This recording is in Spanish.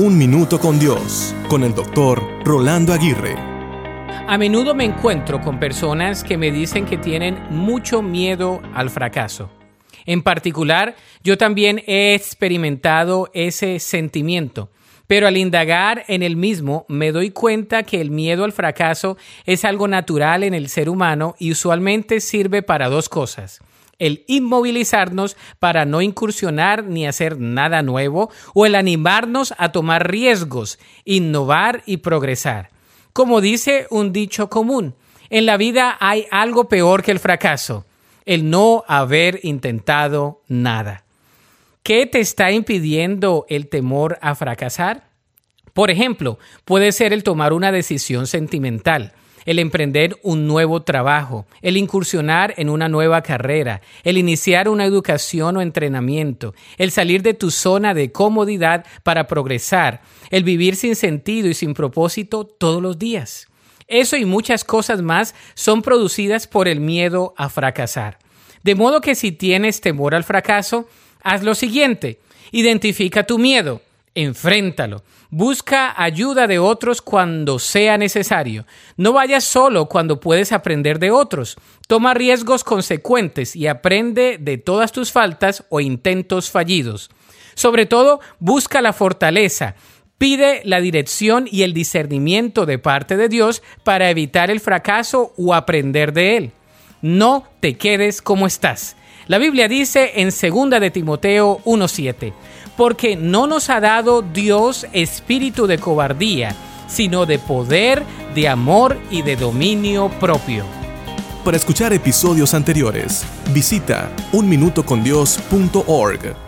Un Minuto con Dios, con el doctor Rolando Aguirre. A menudo me encuentro con personas que me dicen que tienen mucho miedo al fracaso. En particular, yo también he experimentado ese sentimiento, pero al indagar en el mismo me doy cuenta que el miedo al fracaso es algo natural en el ser humano y usualmente sirve para dos cosas el inmovilizarnos para no incursionar ni hacer nada nuevo, o el animarnos a tomar riesgos, innovar y progresar. Como dice un dicho común, en la vida hay algo peor que el fracaso, el no haber intentado nada. ¿Qué te está impidiendo el temor a fracasar? Por ejemplo, puede ser el tomar una decisión sentimental, el emprender un nuevo trabajo, el incursionar en una nueva carrera, el iniciar una educación o entrenamiento, el salir de tu zona de comodidad para progresar, el vivir sin sentido y sin propósito todos los días. Eso y muchas cosas más son producidas por el miedo a fracasar. De modo que si tienes temor al fracaso, haz lo siguiente. Identifica tu miedo, enfréntalo. Busca ayuda de otros cuando sea necesario. No vayas solo cuando puedes aprender de otros. Toma riesgos consecuentes y aprende de todas tus faltas o intentos fallidos. Sobre todo, busca la fortaleza. Pide la dirección y el discernimiento de parte de Dios para evitar el fracaso o aprender de él. No te quedes como estás. La Biblia dice en 2 de Timoteo 1:7, porque no nos ha dado Dios espíritu de cobardía, sino de poder, de amor y de dominio propio. Para escuchar episodios anteriores, visita unminutocondios.org.